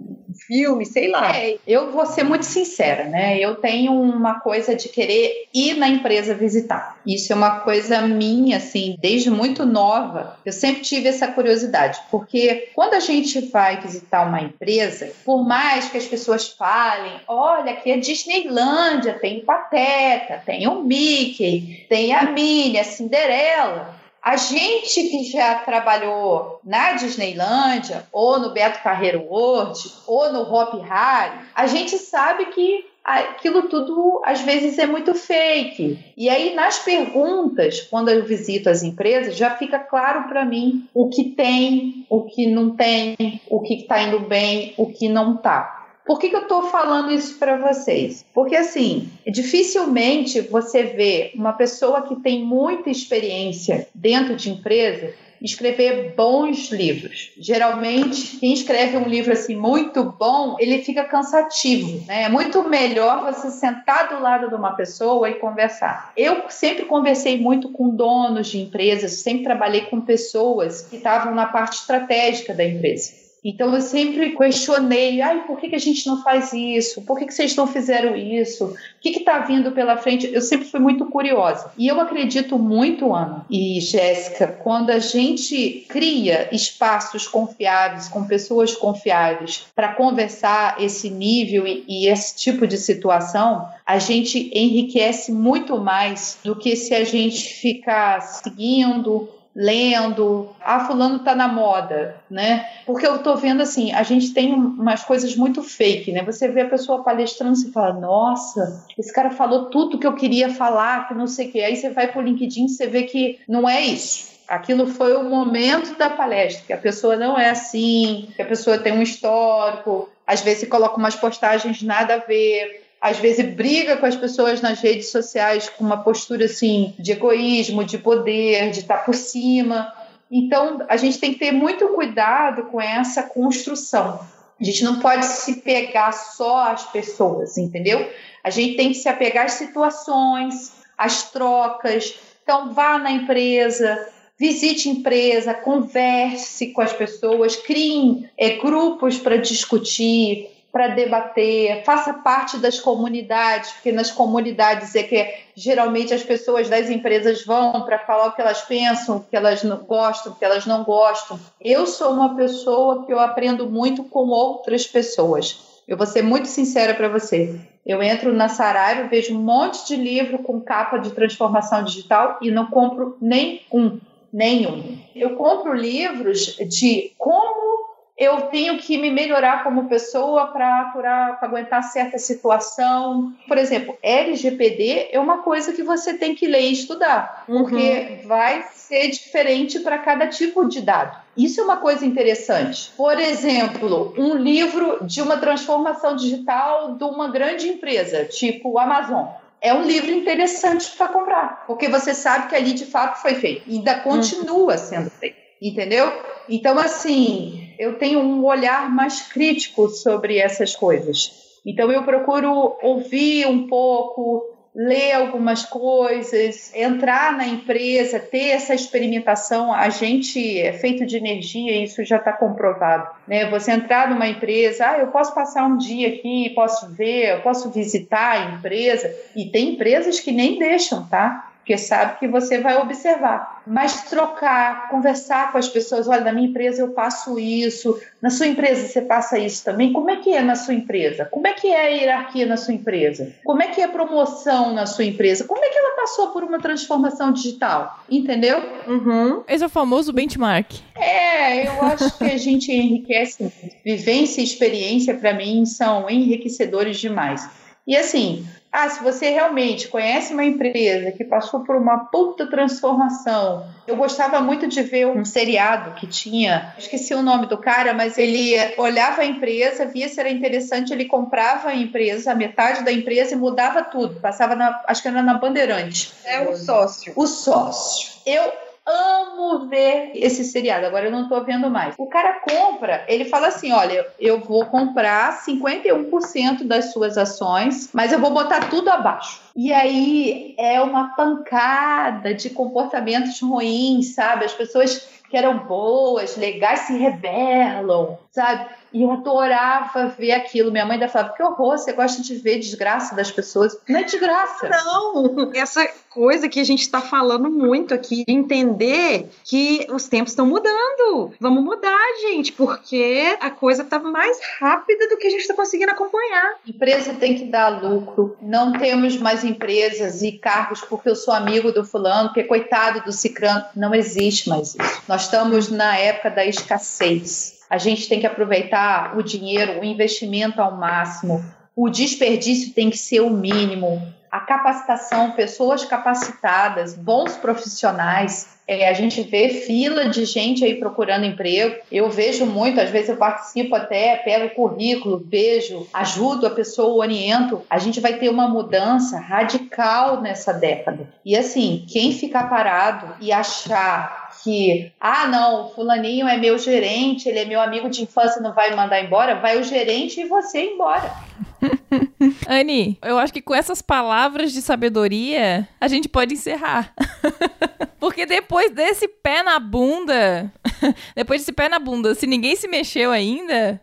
filme, sei lá. É, eu vou ser muito sincera, né? Eu tenho uma coisa de querer ir na empresa visitar. Isso é uma coisa minha, assim, desde muito nova. Eu sempre tive essa curiosidade, porque quando a gente vai visitar uma empresa, por mais que as pessoas falem, olha, aqui é Disneylândia, tem o Pateta, tem o Mickey, tem a Minnie, a Cinderela. A gente que já trabalhou na Disneylândia, ou no Beto Carreiro World, ou no Hop Harry, a gente sabe que aquilo tudo às vezes é muito fake. E aí nas perguntas, quando eu visito as empresas, já fica claro para mim o que tem, o que não tem, o que está indo bem, o que não está. Por que, que eu estou falando isso para vocês? Porque, assim, dificilmente você vê uma pessoa que tem muita experiência dentro de empresa escrever bons livros. Geralmente, quem escreve um livro assim muito bom, ele fica cansativo, né? É muito melhor você sentar do lado de uma pessoa e conversar. Eu sempre conversei muito com donos de empresas, sempre trabalhei com pessoas que estavam na parte estratégica da empresa. Então eu sempre questionei, ai, por que, que a gente não faz isso? Por que, que vocês não fizeram isso? O que está vindo pela frente? Eu sempre fui muito curiosa. E eu acredito muito, Ana e Jéssica, quando a gente cria espaços confiáveis, com pessoas confiáveis, para conversar esse nível e, e esse tipo de situação, a gente enriquece muito mais do que se a gente ficar seguindo lendo, ah, fulano tá na moda, né? Porque eu tô vendo assim, a gente tem umas coisas muito fake, né? Você vê a pessoa palestrando e fala, nossa, esse cara falou tudo que eu queria falar, que não sei o quê. Aí você vai pro LinkedIn e você vê que não é isso. Aquilo foi o momento da palestra, que a pessoa não é assim, que a pessoa tem um histórico, às vezes coloca umas postagens nada a ver, às vezes briga com as pessoas nas redes sociais com uma postura assim de egoísmo, de poder, de estar por cima. Então, a gente tem que ter muito cuidado com essa construção. A gente não pode se pegar só às pessoas, entendeu? A gente tem que se apegar às situações, às trocas. Então, vá na empresa, visite empresa, converse com as pessoas, crie é, grupos para discutir, para debater, faça parte das comunidades, porque nas comunidades é que geralmente as pessoas das empresas vão para falar o que elas pensam, o que elas gostam, o que elas não gostam. Eu sou uma pessoa que eu aprendo muito com outras pessoas. Eu vou ser muito sincera para você. Eu entro na Saraiva, vejo um monte de livro com capa de transformação digital e não compro nem um, nenhum. Eu compro livros de como eu tenho que me melhorar como pessoa para aguentar certa situação. Por exemplo, LGPD é uma coisa que você tem que ler e estudar, porque uhum. vai ser diferente para cada tipo de dado. Isso é uma coisa interessante. Por exemplo, um livro de uma transformação digital de uma grande empresa, tipo o Amazon é um livro interessante para comprar, porque você sabe que ali de fato foi feito e ainda continua sendo feito, entendeu? Então, assim, eu tenho um olhar mais crítico sobre essas coisas. Então, eu procuro ouvir um pouco, ler algumas coisas, entrar na empresa, ter essa experimentação. A gente é feito de energia, isso já está comprovado. Né? Você entrar numa empresa, ah, eu posso passar um dia aqui, posso ver, eu posso visitar a empresa. E tem empresas que nem deixam, tá? Porque sabe que você vai observar. Mas trocar, conversar com as pessoas, olha, na minha empresa eu passo isso, na sua empresa você passa isso também. Como é que é na sua empresa? Como é que é a hierarquia na sua empresa? Como é que é a promoção na sua empresa? Como é que ela passou por uma transformação digital? Entendeu? Uhum. Esse é o famoso benchmark. É, eu acho que a gente enriquece. Vivência e experiência, para mim, são enriquecedores demais. E assim, ah, se você realmente conhece uma empresa que passou por uma puta transformação. Eu gostava muito de ver um seriado que tinha, esqueci o nome do cara, mas ele olhava a empresa, via se era interessante, ele comprava a empresa, a metade da empresa e mudava tudo. Passava na, acho que era na Bandeirante. É o sócio. O sócio. Eu amo ver esse seriado, agora eu não tô vendo mais. O cara compra, ele fala assim: olha, eu vou comprar 51% das suas ações, mas eu vou botar tudo abaixo. E aí é uma pancada de comportamentos ruins, sabe? As pessoas que eram boas, legais, se rebelam, sabe? E eu adorava ver aquilo. Minha mãe ainda falava: que horror, você gosta de ver desgraça das pessoas. Não é desgraça. Não, essa coisa que a gente está falando muito aqui, de entender que os tempos estão mudando. Vamos mudar, gente, porque a coisa está mais rápida do que a gente está conseguindo acompanhar. Empresa tem que dar lucro. Não temos mais empresas e cargos porque eu sou amigo do fulano, porque coitado do cicrano. Não existe mais isso. Nós estamos na época da escassez. A gente tem que aproveitar o dinheiro, o investimento ao máximo. O desperdício tem que ser o mínimo. A capacitação, pessoas capacitadas, bons profissionais. É, a gente vê fila de gente aí procurando emprego. Eu vejo muito, às vezes eu participo até, pego o currículo, vejo, ajudo a pessoa, oriento. A gente vai ter uma mudança radical nessa década. E assim, quem ficar parado e achar que, ah, não, o fulaninho é meu gerente, ele é meu amigo de infância, não vai me mandar embora, vai o gerente e você embora. Anne, eu acho que com essas palavras de sabedoria, a gente pode encerrar. Porque depois desse pé na bunda, depois desse pé na bunda, se ninguém se mexeu ainda.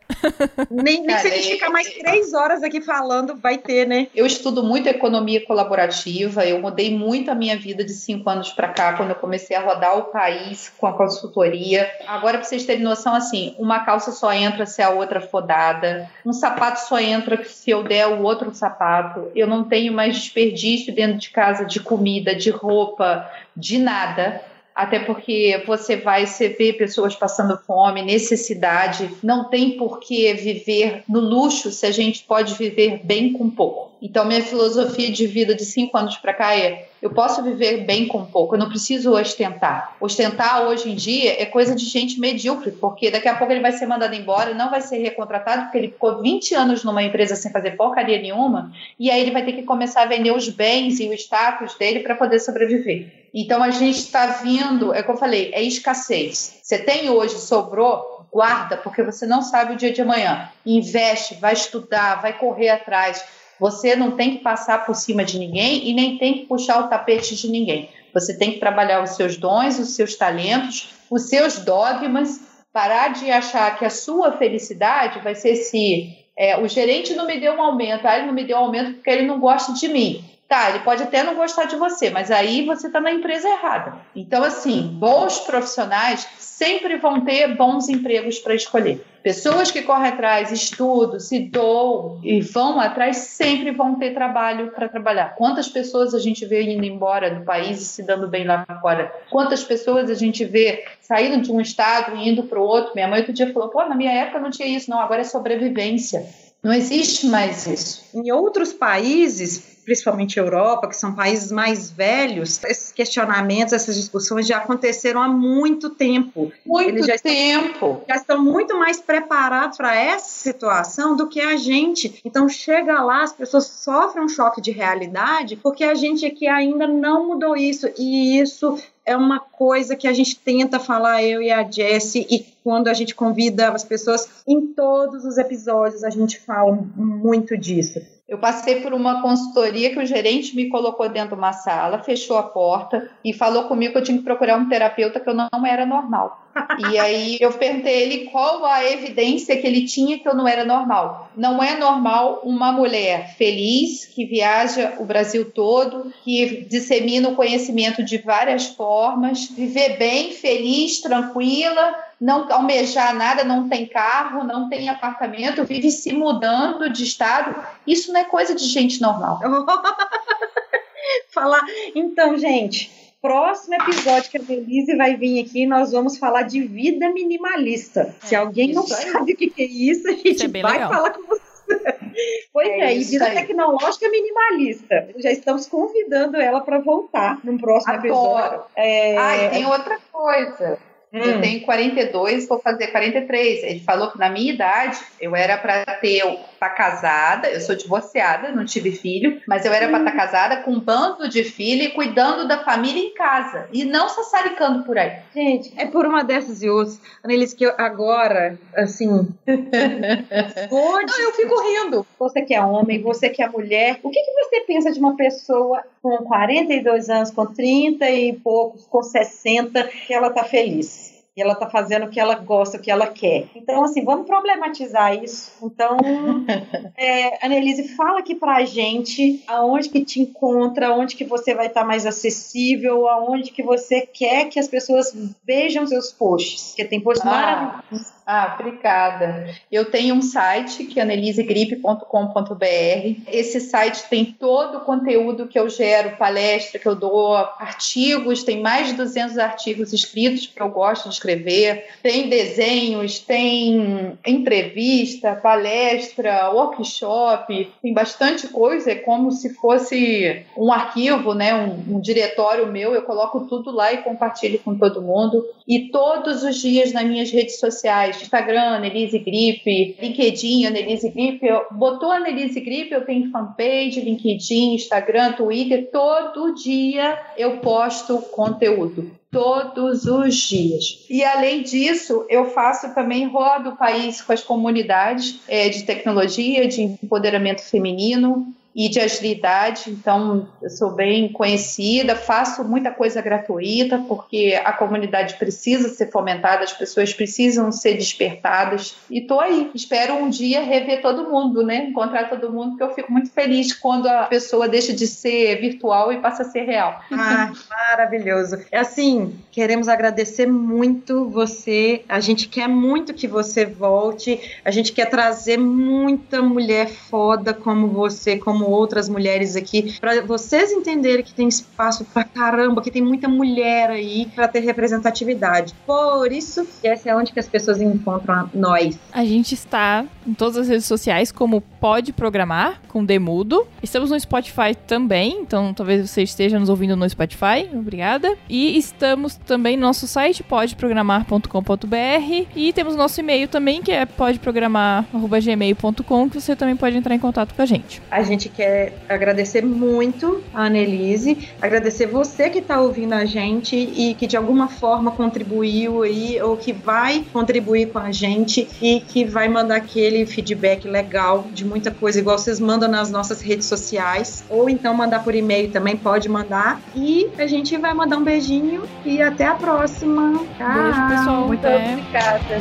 Nem, nem se a gente ficar mais três horas aqui falando, vai ter, né? Eu estudo muito economia colaborativa, eu mudei muito a minha vida de cinco anos para cá, quando eu comecei a rodar o país com a consultoria. Agora, para vocês terem noção, assim, uma calça só entra se a outra for dada, um sapato só entra se eu der o outro sapato, eu não tenho mais desperdício dentro de casa de comida, de roupa, de nada até porque você vai se ver pessoas passando fome, necessidade. Não tem por que viver no luxo se a gente pode viver bem com pouco. Então, minha filosofia de vida de cinco anos para cá é: eu posso viver bem com pouco, eu não preciso ostentar. Ostentar hoje em dia é coisa de gente medíocre, porque daqui a pouco ele vai ser mandado embora, não vai ser recontratado, porque ele ficou 20 anos numa empresa sem fazer porcaria nenhuma, e aí ele vai ter que começar a vender os bens e o status dele para poder sobreviver. Então, a gente está vindo, é como eu falei, é escassez. Você tem hoje, sobrou, guarda, porque você não sabe o dia de amanhã. Investe, vai estudar, vai correr atrás você não tem que passar por cima de ninguém e nem tem que puxar o tapete de ninguém. Você tem que trabalhar os seus dons, os seus talentos, os seus dogmas, parar de achar que a sua felicidade vai ser se é, o gerente não me deu um aumento, ah, ele não me deu um aumento porque ele não gosta de mim. Tá, ele pode até não gostar de você, mas aí você está na empresa errada. Então, assim, bons profissionais sempre vão ter bons empregos para escolher. Pessoas que correm atrás, estudam, se doam e vão atrás sempre vão ter trabalho para trabalhar. Quantas pessoas a gente vê indo embora do país e se dando bem lá fora? Quantas pessoas a gente vê saindo de um estado e indo para o outro? Minha mãe outro dia falou: pô, na minha época não tinha isso, não, agora é sobrevivência. Não existe mais isso. Em outros países, principalmente Europa, que são países mais velhos, esses questionamentos, essas discussões já aconteceram há muito tempo. Muito Eles já tempo. Estão, já estão muito mais preparados para essa situação do que a gente. Então chega lá, as pessoas sofrem um choque de realidade porque a gente aqui ainda não mudou isso e isso é uma coisa que a gente tenta falar, eu e a Jessie, e quando a gente convida as pessoas, em todos os episódios a gente fala muito disso. Eu passei por uma consultoria que o gerente me colocou dentro de uma sala, fechou a porta e falou comigo que eu tinha que procurar um terapeuta que eu não era normal. E aí eu perguntei ele qual a evidência que ele tinha que eu não era normal. Não é normal uma mulher feliz que viaja o Brasil todo, que dissemina o conhecimento de várias formas, viver bem, feliz, tranquila, não almejar nada, não tem carro, não tem apartamento, vive se mudando de estado. Isso não é coisa de gente normal. Falar. Então, gente, próximo episódio que a Denise vai vir aqui, nós vamos falar de vida minimalista. É, Se alguém não aí. sabe o que é isso, a gente é vai legal. falar com você. Pois é, é e vida aí. tecnológica minimalista. Já estamos convidando ela para voltar no próximo Adoro. episódio. É... Ah, e tem outra coisa. Hum. Eu tenho 42, vou fazer 43. Ele falou que na minha idade eu era para ter estar tá casada, eu sou divorciada, não tive filho, mas eu era para estar tá casada com um bando de filho e cuidando da família em casa e não sassaricando por aí. Gente, é por uma dessas e outras, Annelise, que eu agora, assim. não, eu fico rindo. Você que é homem, você que é mulher, o que, que você pensa de uma pessoa com 42 anos, com 30 e poucos, com 60, que ela tá feliz? E ela está fazendo o que ela gosta, o que ela quer. Então, assim, vamos problematizar isso. Então, é, Annelise, fala aqui pra gente aonde que te encontra, aonde que você vai estar tá mais acessível, aonde que você quer que as pessoas vejam seus posts, porque tem posts ah. maravilhosos ah, obrigada. Eu tenho um site que é anelisegripe.com.br. Esse site tem todo o conteúdo que eu gero, palestra que eu dou, artigos, tem mais de 200 artigos escritos que eu gosto de escrever, tem desenhos, tem entrevista, palestra, workshop, tem bastante coisa, é como se fosse um arquivo, né, um, um diretório meu, eu coloco tudo lá e compartilho com todo mundo. E todos os dias nas minhas redes sociais Instagram, Annelise Gripe, LinkedIn, Annelise Gripe. Botou Annelise Gripe, eu tenho fanpage, LinkedIn, Instagram, Twitter. Todo dia eu posto conteúdo. todos os dias. E além disso, eu faço também rodo o país com as comunidades é, de tecnologia, de empoderamento feminino, e de agilidade, então eu sou bem conhecida, faço muita coisa gratuita, porque a comunidade precisa ser fomentada, as pessoas precisam ser despertadas, e estou aí. Espero um dia rever todo mundo, né? Encontrar todo mundo, porque eu fico muito feliz quando a pessoa deixa de ser virtual e passa a ser real. Ah, maravilhoso. É assim, queremos agradecer muito você, a gente quer muito que você volte, a gente quer trazer muita mulher foda como você, como como outras mulheres aqui, para vocês entenderem que tem espaço pra caramba, que tem muita mulher aí para ter representatividade. Por isso, essa é onde que as pessoas encontram nós. A gente está em todas as redes sociais como Pode Programar, com Demudo. Estamos no Spotify também, então talvez você esteja nos ouvindo no Spotify. Obrigada. E estamos também no nosso site, podeprogramar.com.br. E temos nosso e-mail também, que é podeprogramar.gmail.com, que você também pode entrar em contato com a gente. A gente quer agradecer muito a Annelise, agradecer você que está ouvindo a gente e que de alguma forma contribuiu aí, ou que vai contribuir com a gente e que vai mandar aquele feedback legal de muita coisa, igual vocês mandam nas nossas redes sociais, ou então mandar por e-mail também, pode mandar. E a gente vai mandar um beijinho e até a próxima. Tchau. Beijo, pessoal. Muito obrigada.